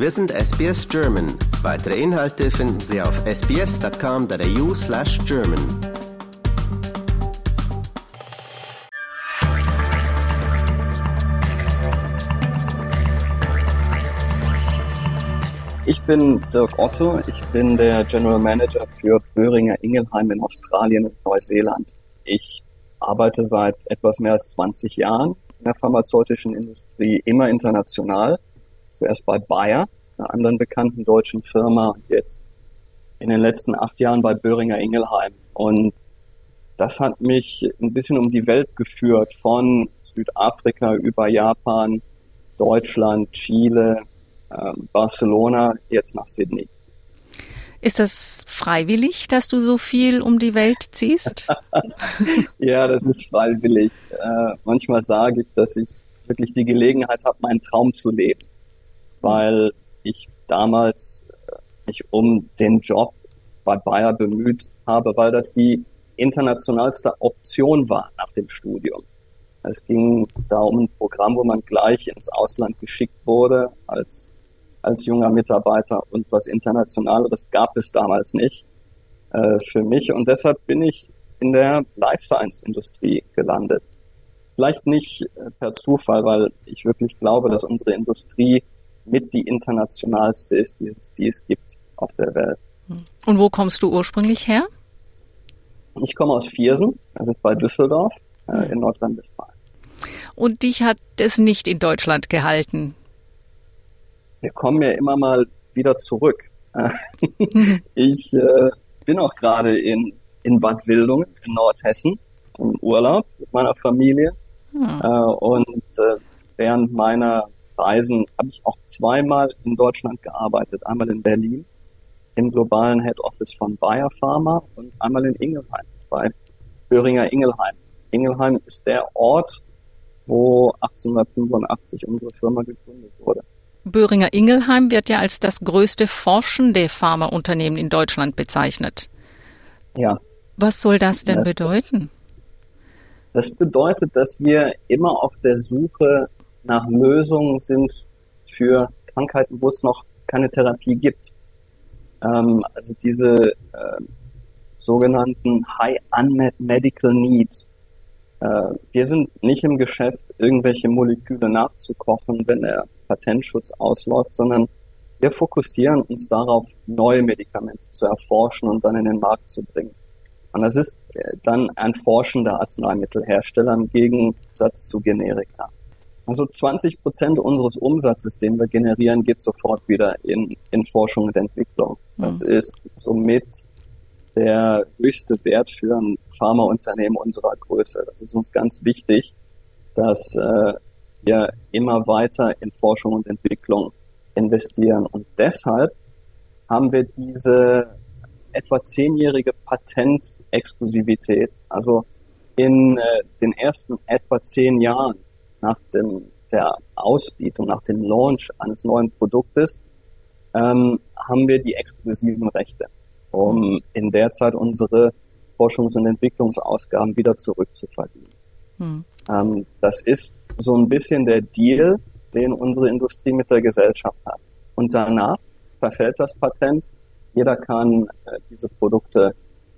Wir sind SBS German. Weitere Inhalte finden Sie auf sbs.com.au slash German. Ich bin Dirk Otto. Ich bin der General Manager für Böhringer Ingelheim in Australien und Neuseeland. Ich arbeite seit etwas mehr als 20 Jahren in der pharmazeutischen Industrie, immer international. Zuerst bei Bayer, einer anderen bekannten deutschen Firma, und jetzt in den letzten acht Jahren bei Böhringer Ingelheim. Und das hat mich ein bisschen um die Welt geführt, von Südafrika über Japan, Deutschland, Chile, äh, Barcelona, jetzt nach Sydney. Ist das freiwillig, dass du so viel um die Welt ziehst? ja, das ist freiwillig. Äh, manchmal sage ich, dass ich wirklich die Gelegenheit habe, meinen Traum zu leben, weil ich damals äh, mich um den Job bei Bayer bemüht habe, weil das die internationalste Option war nach dem Studium. Es ging da um ein Programm, wo man gleich ins Ausland geschickt wurde als als junger Mitarbeiter und was Internationaleres gab es damals nicht äh, für mich und deshalb bin ich in der Life Science Industrie gelandet. Vielleicht nicht äh, per Zufall, weil ich wirklich glaube, dass unsere Industrie mit die internationalste ist, die es, die es gibt auf der Welt. Und wo kommst du ursprünglich her? Ich komme aus Viersen, das ist bei Düsseldorf äh, in Nordrhein-Westfalen. Und dich hat es nicht in Deutschland gehalten? wir kommen ja immer mal wieder zurück. ich äh, bin auch gerade in, in Bad Wildungen in Nordhessen im Urlaub mit meiner Familie. Hm. Äh, und äh, während meiner Reisen habe ich auch zweimal in Deutschland gearbeitet. Einmal in Berlin im globalen Head Office von Bayer Pharma und einmal in Ingelheim bei Böhringer Ingelheim. Ingelheim ist der Ort, wo 1885 unsere Firma gegründet wurde. Böhringer Ingelheim wird ja als das größte forschende Pharmaunternehmen in Deutschland bezeichnet. Ja. Was soll das denn bedeuten? Das bedeutet, dass wir immer auf der Suche nach Lösungen sind für Krankheiten, wo es noch keine Therapie gibt. Ähm, also diese äh, sogenannten High Unmet Medical Needs. Äh, wir sind nicht im Geschäft, irgendwelche Moleküle nachzukochen, wenn der Patentschutz ausläuft, sondern wir fokussieren uns darauf, neue Medikamente zu erforschen und dann in den Markt zu bringen. Und das ist äh, dann ein forschender Arzneimittelhersteller im Gegensatz zu Generika. Also 20 Prozent unseres Umsatzes, den wir generieren, geht sofort wieder in, in Forschung und Entwicklung. Das mhm. ist somit der höchste Wert für ein Pharmaunternehmen unserer Größe. Das ist uns ganz wichtig, dass äh, wir immer weiter in Forschung und Entwicklung investieren. Und deshalb haben wir diese etwa zehnjährige Patentexklusivität. Also in äh, den ersten etwa zehn Jahren nach dem, der Ausbietung, nach dem Launch eines neuen Produktes, ähm, haben wir die exklusiven Rechte, um in der Zeit unsere Forschungs- und Entwicklungsausgaben wieder zurückzuverdienen. Hm. Ähm, das ist so ein bisschen der Deal, den unsere Industrie mit der Gesellschaft hat. Und danach verfällt das Patent. Jeder kann äh, diese Produkte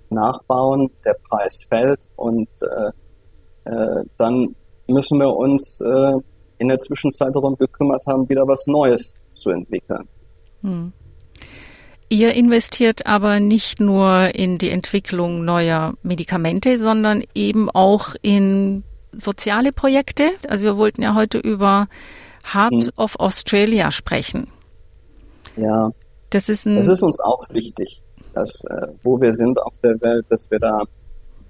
nachbauen, der Preis fällt und äh, äh, dann müssen wir uns äh, in der Zwischenzeit darum gekümmert haben, wieder was Neues zu entwickeln. Hm. Ihr investiert aber nicht nur in die Entwicklung neuer Medikamente, sondern eben auch in soziale Projekte. Also wir wollten ja heute über Heart hm. of Australia sprechen. Ja. Das ist, ein das ist uns auch wichtig, dass äh, wo wir sind auf der Welt, dass wir da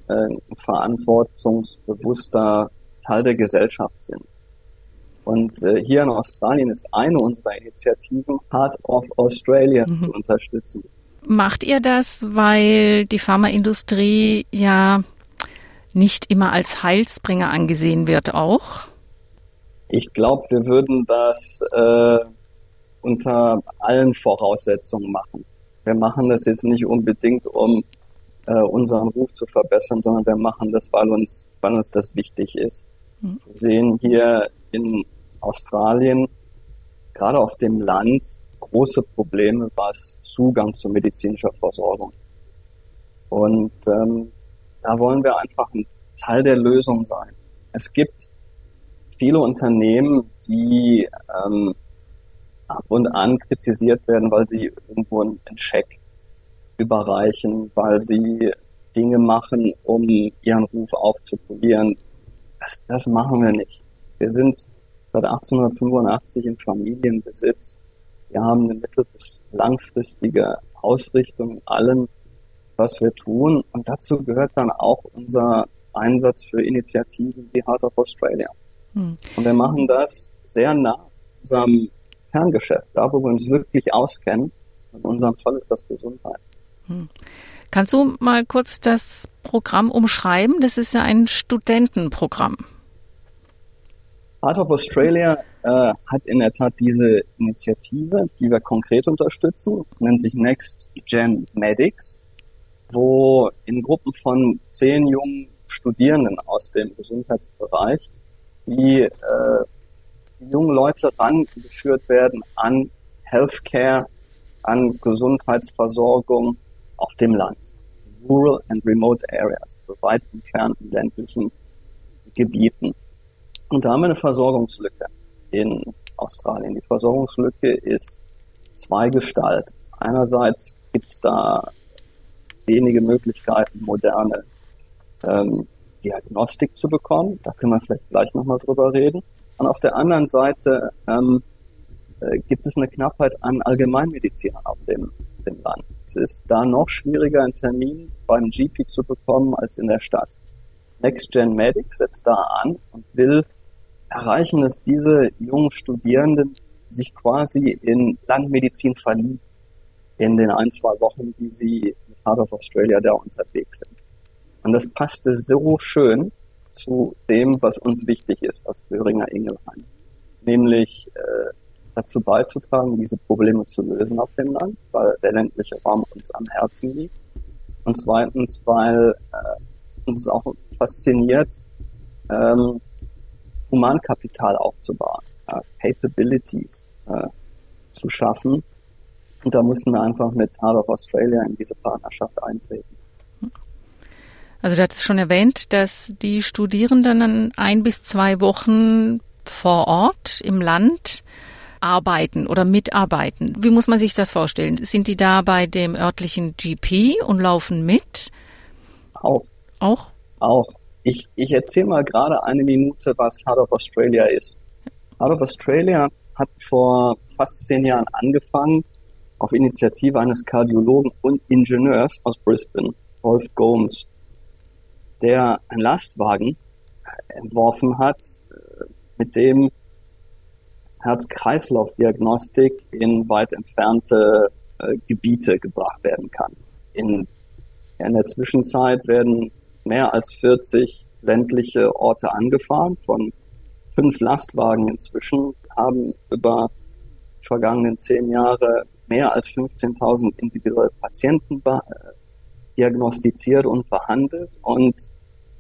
äh, ein verantwortungsbewusster Teil der Gesellschaft sind. Und äh, hier in Australien ist eine unserer Initiativen, Heart of Australia mhm. zu unterstützen. Macht ihr das, weil die Pharmaindustrie ja nicht immer als Heilsbringer angesehen wird auch? Ich glaube, wir würden das äh, unter allen Voraussetzungen machen. Wir machen das jetzt nicht unbedingt, um äh, unseren Ruf zu verbessern, sondern wir machen das, weil uns, weil uns das wichtig ist. Sehen hier in Australien, gerade auf dem Land, große Probleme, was Zugang zu medizinischer Versorgung. Und ähm, da wollen wir einfach ein Teil der Lösung sein. Es gibt viele Unternehmen, die ähm, ab und an kritisiert werden, weil sie irgendwo einen Scheck überreichen, weil sie Dinge machen, um ihren Ruf aufzupolieren. Das, das machen wir nicht. Wir sind seit 1885 in Familienbesitz. Wir haben eine mittel- bis langfristige Ausrichtung in allem, was wir tun. Und dazu gehört dann auch unser Einsatz für Initiativen wie Heart of Australia. Hm. Und wir machen das sehr nah unserem Kerngeschäft, da wo wir uns wirklich auskennen. In unserem Fall ist das Gesundheit. Hm. Kannst du mal kurz das Programm umschreiben? Das ist ja ein Studentenprogramm. Heart of Australia äh, hat in der Tat diese Initiative, die wir konkret unterstützen. Das nennt sich Next Gen Medics, wo in Gruppen von zehn jungen Studierenden aus dem Gesundheitsbereich die, äh, jungen Leute rangeführt werden an Healthcare, an Gesundheitsversorgung auf dem Land. Rural and remote areas, so weit entfernten ländlichen Gebieten. Und da haben wir eine Versorgungslücke in Australien. Die Versorgungslücke ist zweigestalt. Einerseits gibt es da wenige Möglichkeiten, moderne ähm, Diagnostik zu bekommen. Da können wir vielleicht gleich nochmal drüber reden. Und auf der anderen Seite ähm, äh, gibt es eine Knappheit an Allgemeinmedizinern auf dem, dem Land. Es ist da noch schwieriger, einen Termin beim GP zu bekommen als in der Stadt. Next Gen Medic setzt da an und will erreichen, dass diese jungen Studierenden sich quasi in Landmedizin verlieben in den ein, zwei Wochen, die sie mit Heart of Australia da unterwegs sind. Und das passte so schön zu dem, was uns wichtig ist als Böhringer Ingelheim. Nämlich äh, dazu beizutragen, diese Probleme zu lösen auf dem Land, weil der ländliche Raum uns am Herzen liegt. Und zweitens, weil äh, uns auch fasziniert, ähm, Humankapital aufzubauen, äh, Capabilities äh, zu schaffen. Und da mussten wir einfach mit Heart of Australia in diese Partnerschaft eintreten. Also du hast schon erwähnt, dass die Studierenden dann ein bis zwei Wochen vor Ort im Land arbeiten oder mitarbeiten. Wie muss man sich das vorstellen? Sind die da bei dem örtlichen GP und laufen mit? Auch. Auch? Auch. Ich, ich erzähle mal gerade eine Minute, was Heart of Australia ist. Heart of Australia hat vor fast zehn Jahren angefangen, auf Initiative eines Kardiologen und Ingenieurs aus Brisbane, Rolf Gomes, der einen Lastwagen entworfen hat, äh, mit dem Herz-Kreislauf-Diagnostik in weit entfernte äh, Gebiete gebracht werden kann. In, in der Zwischenzeit werden mehr als 40 ländliche Orte angefahren, von fünf Lastwagen inzwischen, haben über die vergangenen zehn Jahre mehr als 15.000 individuelle Patienten äh, diagnostiziert und behandelt und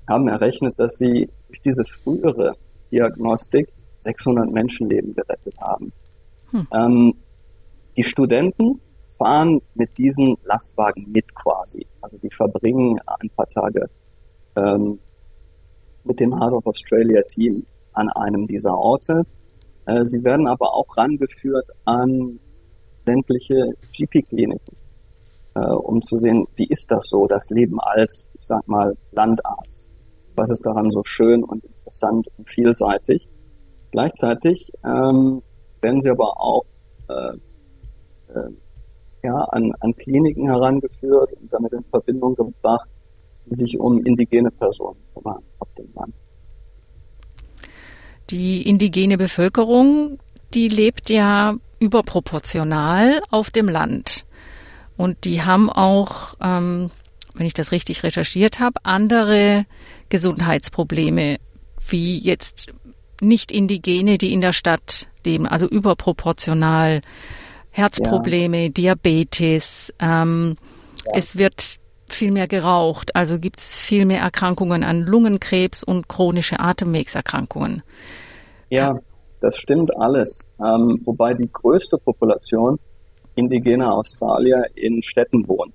haben errechnet, dass sie durch diese frühere Diagnostik 600 Menschenleben gerettet haben. Hm. Ähm, die Studenten fahren mit diesen Lastwagen mit quasi. Also die verbringen ein paar Tage ähm, mit dem Heart of Australia Team an einem dieser Orte. Äh, sie werden aber auch rangeführt an ländliche GP-Kliniken, äh, um zu sehen, wie ist das so, das Leben als, ich sag mal, Landarzt. Was ist daran so schön und interessant und vielseitig? Gleichzeitig ähm, werden sie aber auch äh, äh, ja, an, an Kliniken herangeführt und damit in Verbindung gebracht, die sich um indigene Personen kümmern auf dem Land. Die indigene Bevölkerung, die lebt ja überproportional auf dem Land. Und die haben auch, ähm, wenn ich das richtig recherchiert habe, andere Gesundheitsprobleme, wie jetzt nicht-Indigene, die in der Stadt leben, also überproportional. Herzprobleme, ja. Diabetes. Ähm, ja. Es wird viel mehr geraucht, also gibt es viel mehr Erkrankungen an Lungenkrebs und chronische Atemwegserkrankungen. Ja, das stimmt alles. Ähm, wobei die größte Population indigene Australier in Städten wohnen.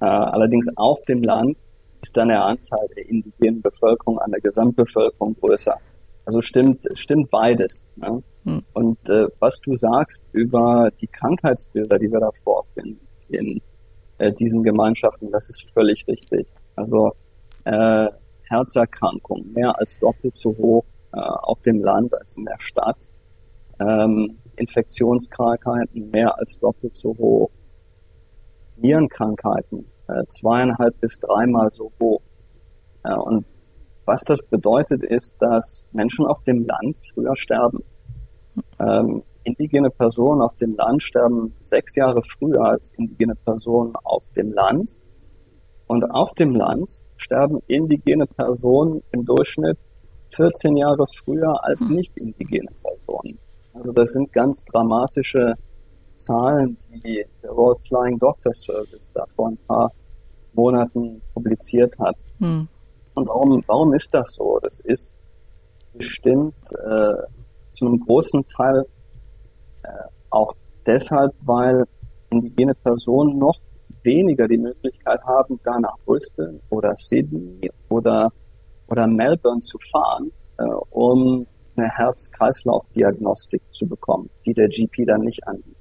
Äh, allerdings auf dem Land ist dann der Anteil der indigenen Bevölkerung an der Gesamtbevölkerung größer. Also stimmt, stimmt beides. Ne? Hm. Und äh, was du sagst über die Krankheitsbilder, die wir da vorfinden in äh, diesen Gemeinschaften, das ist völlig richtig. Also äh, Herzerkrankungen mehr als doppelt so hoch äh, auf dem Land als in der Stadt. Ähm, Infektionskrankheiten mehr als doppelt so hoch. Nierenkrankheiten äh, zweieinhalb bis dreimal so hoch. Äh, und was das bedeutet, ist, dass Menschen auf dem Land früher sterben. Ähm, indigene Personen auf dem Land sterben sechs Jahre früher als indigene Personen auf dem Land. Und auf dem Land sterben indigene Personen im Durchschnitt 14 Jahre früher als hm. nicht indigene Personen. Also das sind ganz dramatische Zahlen, die der Royal Flying Doctor Service da vor ein paar Monaten publiziert hat. Hm. Und warum, warum ist das so? Das ist bestimmt äh, zu einem großen Teil äh, auch deshalb, weil indigene Personen noch weniger die Möglichkeit haben, da nach Brisbane oder Sydney oder, oder Melbourne zu fahren, äh, um eine Herz-Kreislauf-Diagnostik zu bekommen, die der GP dann nicht anbietet.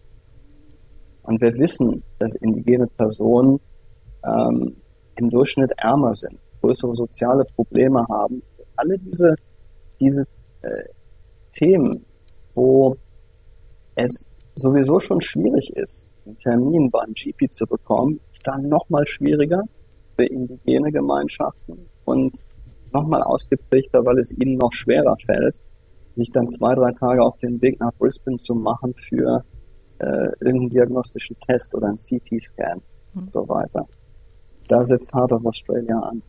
Und wir wissen, dass indigene Personen ähm, im Durchschnitt ärmer sind, größere soziale Probleme haben. Alle diese, diese äh, Themen, wo es sowieso schon schwierig ist, einen Termin beim GP zu bekommen, ist dann nochmal schwieriger für indigene Gemeinschaften und nochmal ausgeprägter, weil es ihnen noch schwerer fällt, sich dann zwei, drei Tage auf den Weg nach Brisbane zu machen für äh, irgendeinen diagnostischen Test oder einen CT-Scan mhm. und so weiter. Da setzt Heart of Australia an.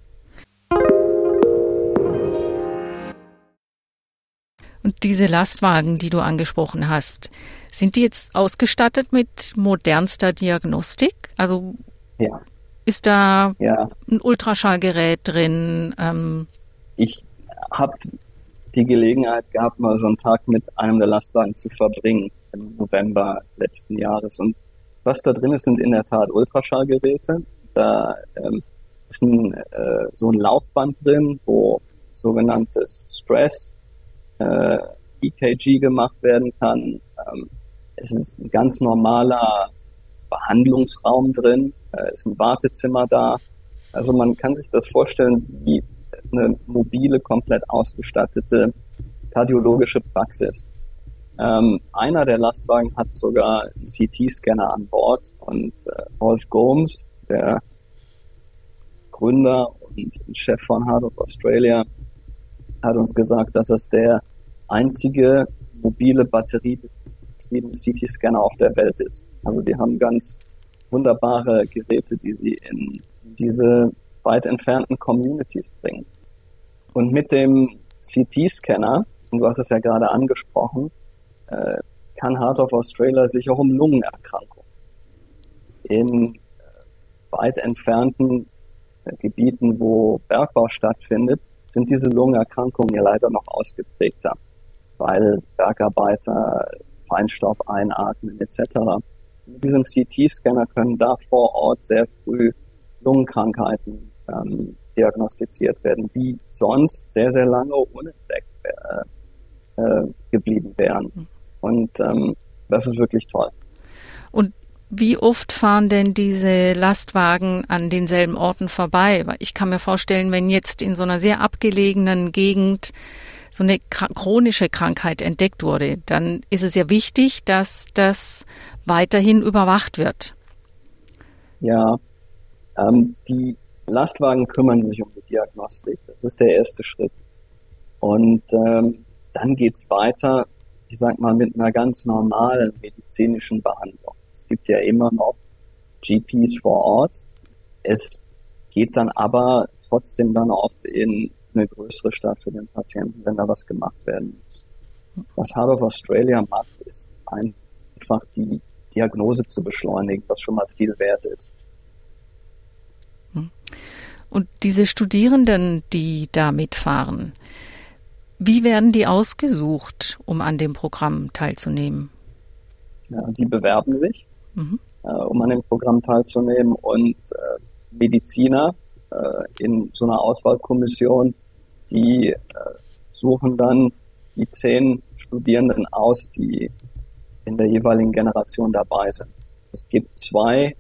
Und diese Lastwagen, die du angesprochen hast, sind die jetzt ausgestattet mit modernster Diagnostik? Also ja. ist da ja. ein Ultraschallgerät drin? Ähm ich habe die Gelegenheit gehabt, mal so einen Tag mit einem der Lastwagen zu verbringen im November letzten Jahres. Und was da drin ist, sind in der Tat Ultraschallgeräte. Da ähm, ist ein, äh, so ein Laufband drin, wo sogenanntes Stress äh, EKG gemacht werden kann. Ähm, es ist ein ganz normaler Behandlungsraum drin, äh, ist ein Wartezimmer da. Also man kann sich das vorstellen wie eine mobile, komplett ausgestattete kardiologische Praxis. Ähm, einer der Lastwagen hat sogar einen CT-Scanner an Bord und äh, Rolf Gomes, der Gründer und Chef von of Australia, hat uns gesagt, dass es der einzige mobile batteriebetriebene CT-Scanner auf der Welt ist. Also die haben ganz wunderbare Geräte, die sie in diese weit entfernten Communities bringen. Und mit dem CT-Scanner, und du hast es ja gerade angesprochen, äh, kann Heart of Australia sich auch um Lungenerkrankungen in äh, weit entfernten äh, Gebieten, wo Bergbau stattfindet, sind diese Lungenerkrankungen ja leider noch ausgeprägter, weil Bergarbeiter Feinstaub einatmen etc. Mit diesem CT-Scanner können da vor Ort sehr früh Lungenkrankheiten ähm, diagnostiziert werden, die sonst sehr, sehr lange unentdeckt äh, äh, geblieben wären. Hm. Und ähm, das ist wirklich toll. Und wie oft fahren denn diese Lastwagen an denselben Orten vorbei? Ich kann mir vorstellen, wenn jetzt in so einer sehr abgelegenen Gegend so eine chronische Krankheit entdeckt wurde, dann ist es ja wichtig, dass das weiterhin überwacht wird. Ja, ähm, die Lastwagen kümmern sich um die Diagnostik. Das ist der erste Schritt. Und ähm, dann geht's weiter, ich sag mal, mit einer ganz normalen medizinischen Behandlung. Es gibt ja immer noch GPs vor Ort. Es geht dann aber trotzdem dann oft in eine größere Stadt für den Patienten, wenn da was gemacht werden muss. Was Heart of Australia macht, ist einfach die Diagnose zu beschleunigen, was schon mal viel wert ist. Und diese Studierenden, die da mitfahren, wie werden die ausgesucht, um an dem Programm teilzunehmen? Ja, die bewerben sich mhm. äh, um an dem Programm teilzunehmen und äh, Mediziner äh, in so einer Auswahlkommission, die äh, suchen dann die zehn Studierenden aus, die in der jeweiligen Generation dabei sind. Es gibt zwei äh,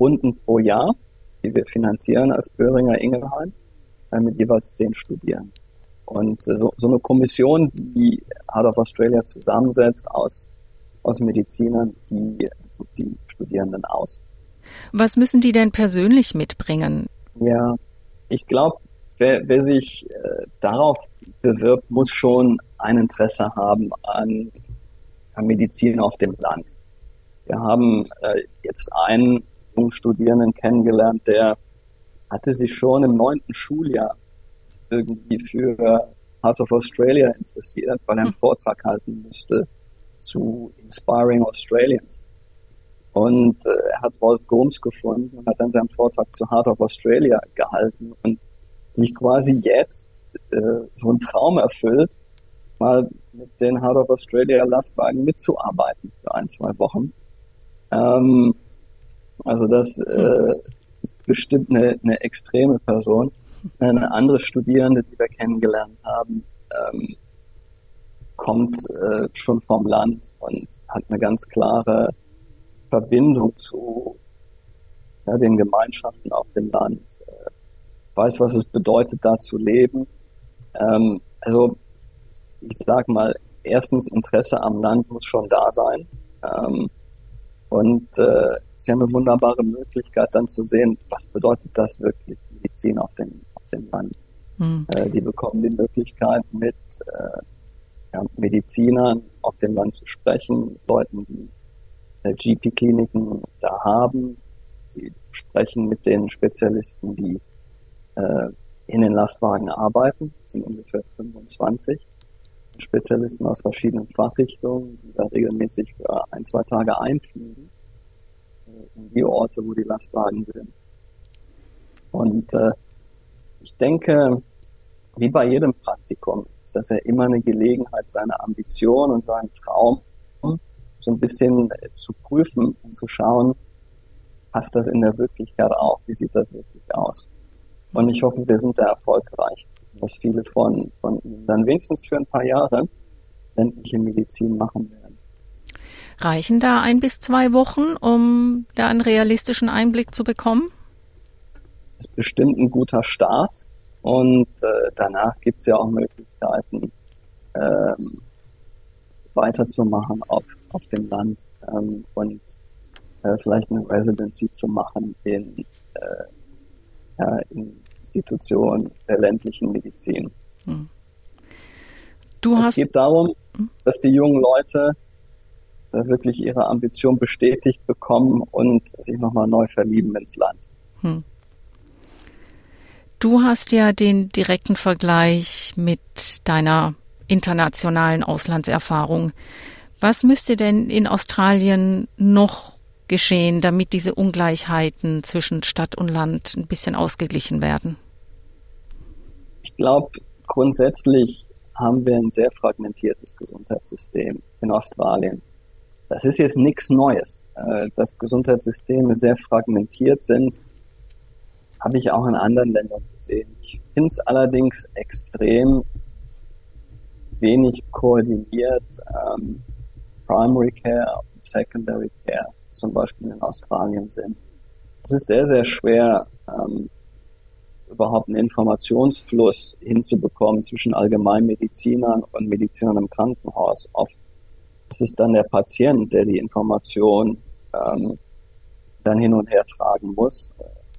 Runden pro Jahr, die wir finanzieren als Böhringer Ingelheim, äh, mit jeweils zehn Studierenden. Und so, so eine Kommission, die Heart of Australia zusammensetzt aus, aus Medizinern, die sucht die Studierenden aus. Was müssen die denn persönlich mitbringen? Ja, ich glaube, wer, wer sich äh, darauf bewirbt, muss schon ein Interesse haben an, an Medizin auf dem Land. Wir haben äh, jetzt einen jungen Studierenden kennengelernt, der hatte sich schon im neunten Schuljahr irgendwie für Heart of Australia interessiert, weil er einen hm. Vortrag halten musste zu Inspiring Australians. Und äh, er hat Wolf Gomes gefunden und hat dann seinen Vortrag zu Heart of Australia gehalten und sich quasi jetzt äh, so einen Traum erfüllt, mal mit den Heart of Australia Lastwagen mitzuarbeiten für ein, zwei Wochen. Ähm, also das äh, ist bestimmt eine, eine extreme Person. Eine andere Studierende, die wir kennengelernt haben, ähm, kommt äh, schon vom Land und hat eine ganz klare Verbindung zu ja, den Gemeinschaften auf dem Land, äh, weiß, was es bedeutet, da zu leben. Ähm, also ich sag mal, erstens Interesse am Land muss schon da sein. Ähm, und äh, es ist ja eine wunderbare Möglichkeit, dann zu sehen, was bedeutet das wirklich, Medizin auf dem, auf dem Land. Mhm. Äh, die bekommen die Möglichkeit, mit äh, ja, Medizinern auf dem Land zu sprechen, Leuten, die GP-Kliniken da haben. Sie sprechen mit den Spezialisten, die äh, in den Lastwagen arbeiten. Das sind ungefähr 25 Spezialisten aus verschiedenen Fachrichtungen, die da regelmäßig für ein, zwei Tage einfliegen äh, in die Orte, wo die Lastwagen sind. Und äh, ich denke, wie bei jedem Praktikum ist das ja immer eine Gelegenheit, seine Ambition und seinen Traum so ein bisschen äh, zu prüfen und zu schauen, passt das in der Wirklichkeit auch? Wie sieht das wirklich aus? Und ich hoffe, wir sind da erfolgreich, dass viele von, von Ihnen dann wenigstens für ein paar Jahre ländliche Medizin machen werden. Reichen da ein bis zwei Wochen, um da einen realistischen Einblick zu bekommen? Das ist bestimmt ein guter Start. Und äh, danach gibt es ja auch Möglichkeiten, ähm, weiterzumachen auf, auf dem Land ähm, und äh, vielleicht eine Residency zu machen in, äh, ja, in Institutionen der ländlichen Medizin. Hm. Du es geht darum, hm? dass die jungen Leute wirklich ihre Ambition bestätigt bekommen und sich nochmal neu verlieben ins Land. Hm. Du hast ja den direkten Vergleich mit deiner internationalen Auslandserfahrung. Was müsste denn in Australien noch geschehen, damit diese Ungleichheiten zwischen Stadt und Land ein bisschen ausgeglichen werden? Ich glaube, grundsätzlich haben wir ein sehr fragmentiertes Gesundheitssystem in Australien. Das ist jetzt nichts Neues. Äh, dass Gesundheitssysteme sehr fragmentiert sind, habe ich auch in anderen Ländern gesehen. Ich finde es allerdings extrem wenig koordiniert ähm, Primary Care und Secondary Care zum Beispiel in Australien sind. Es ist sehr, sehr schwer, ähm, überhaupt einen Informationsfluss hinzubekommen zwischen Allgemeinmedizinern und Medizinern im Krankenhaus. Oft ist es dann der Patient, der die Information ähm, dann hin und her tragen muss.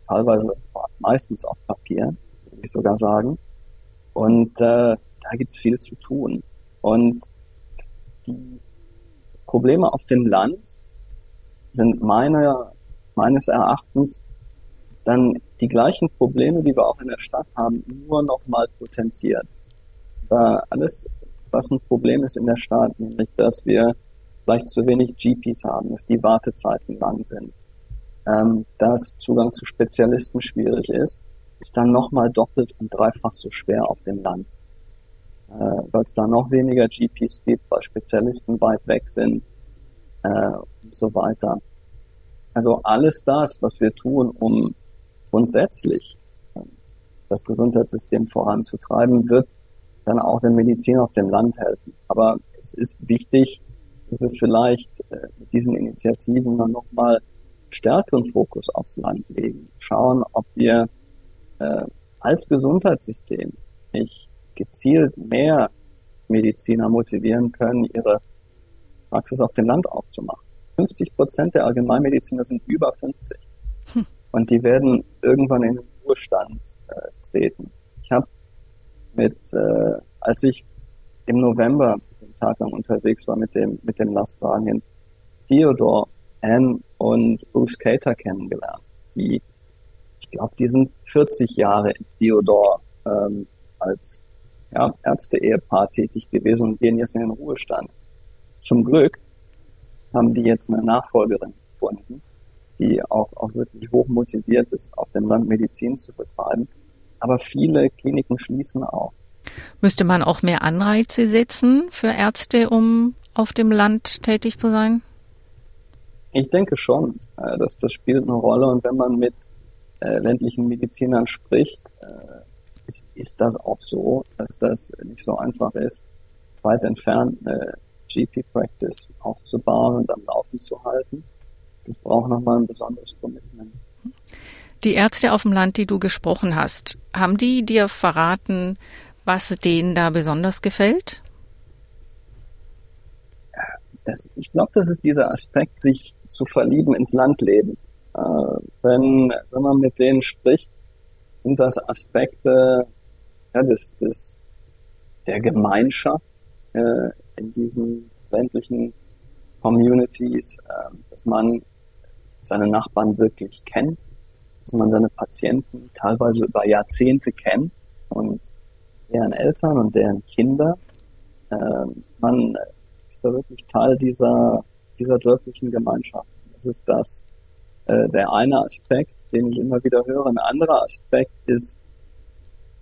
Teilweise meistens auf Papier, würde ich sogar sagen. Und äh, da gibt's viel zu tun. Und die Probleme auf dem Land sind meiner, meines Erachtens dann die gleichen Probleme, die wir auch in der Stadt haben, nur noch mal potenziert. Da alles, was ein Problem ist in der Stadt, nämlich, dass wir vielleicht zu wenig GPs haben, dass die Wartezeiten lang sind, ähm, dass Zugang zu Spezialisten schwierig ist, ist dann nochmal doppelt und dreifach so schwer auf dem Land äh, weil es da noch weniger GPs gibt, weil Spezialisten weit weg sind, äh, und so weiter. Also alles das, was wir tun, um grundsätzlich äh, das Gesundheitssystem voranzutreiben, wird dann auch der Medizin auf dem Land helfen. Aber es ist wichtig, dass wir vielleicht äh, mit diesen Initiativen dann nochmal stärkeren Fokus aufs Land legen. Schauen, ob wir äh, als Gesundheitssystem nicht gezielt mehr Mediziner motivieren können, ihre Praxis auf dem Land aufzumachen. 50 Prozent der Allgemeinmediziner sind über 50. Hm. Und die werden irgendwann in den Ruhestand äh, treten. Ich habe mit, äh, als ich im November den Tag lang unterwegs war mit dem, mit dem Lastwagen, Theodore, Anne und Bruce Cater kennengelernt. Die, ich glaube, die sind 40 Jahre in Theodore ähm, als ja, Ärzte-Ehepaar tätig gewesen und gehen jetzt in den Ruhestand. Zum Glück haben die jetzt eine Nachfolgerin gefunden, die auch, auch wirklich hoch motiviert ist, auf dem Land Medizin zu betreiben. Aber viele Kliniken schließen auch. Müsste man auch mehr Anreize setzen für Ärzte, um auf dem Land tätig zu sein? Ich denke schon. Äh, das, das spielt eine Rolle. Und wenn man mit äh, ländlichen Medizinern spricht, äh, ist, ist das auch so, dass das nicht so einfach ist, weit entfernt eine GP-Practice aufzubauen und am Laufen zu halten. Das braucht nochmal ein besonderes Commitment. Die Ärzte auf dem Land, die du gesprochen hast, haben die dir verraten, was denen da besonders gefällt? Das, ich glaube, das ist dieser Aspekt, sich zu verlieben ins Landleben. Äh, wenn, wenn man mit denen spricht, sind das Aspekte ja, des, des, der Gemeinschaft äh, in diesen ländlichen Communities, äh, dass man seine Nachbarn wirklich kennt, dass man seine Patienten teilweise über Jahrzehnte kennt und deren Eltern und deren Kinder. Äh, man ist da wirklich Teil dieser, dieser dörflichen Gemeinschaft. Das ist das, äh, der eine Aspekt, den ich immer wieder höre. Ein anderer Aspekt ist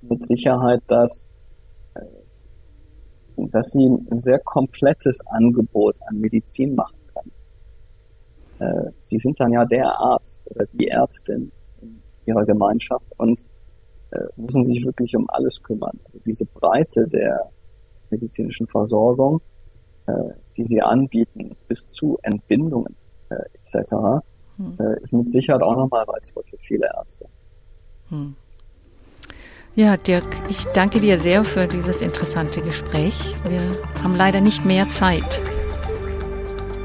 mit Sicherheit, dass, dass sie ein sehr komplettes Angebot an Medizin machen können. Äh, sie sind dann ja der Arzt oder die Ärztin in ihrer Gemeinschaft und äh, müssen sich wirklich um alles kümmern. Also diese Breite der medizinischen Versorgung, äh, die sie anbieten, bis zu Entbindungen äh, etc., hm. Äh, ist mit Sicherheit auch nochmal reizvoll für viele Ärzte. Hm. Ja, Dirk, ich danke dir sehr für dieses interessante Gespräch. Wir haben leider nicht mehr Zeit.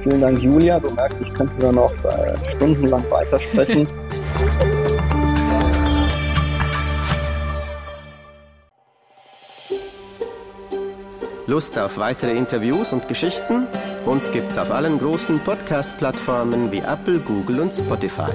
Vielen Dank, Julia. Du merkst, ich könnte da noch äh, stundenlang weitersprechen. Lust auf weitere Interviews und Geschichten? Uns gibt's auf allen großen Podcast-Plattformen wie Apple, Google und Spotify.